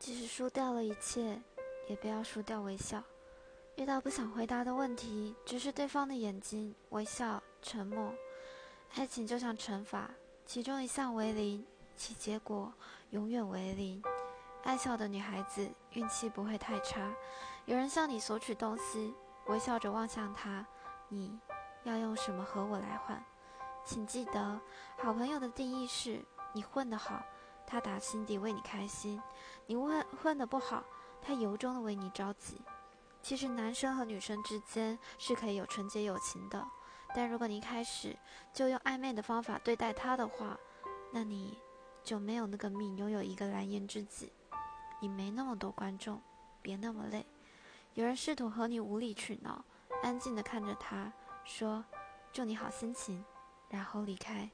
即使输掉了一切，也不要输掉微笑。遇到不想回答的问题，直视对方的眼睛，微笑，沉默。爱情就像乘法，其中一项为零，其结果永远为零。爱笑的女孩子运气不会太差。有人向你索取东西，微笑着望向他，你要用什么和我来换？请记得，好朋友的定义是你混得好，他打心底为你开心；你混混得不好，他由衷的为你着急。其实男生和女生之间是可以有纯洁友情的，但如果你一开始就用暧昧的方法对待他的话，那你就没有那个命拥有一个蓝颜知己。你没那么多观众，别那么累。有人试图和你无理取闹，安静的看着他，说：“祝你好心情。”然后离开。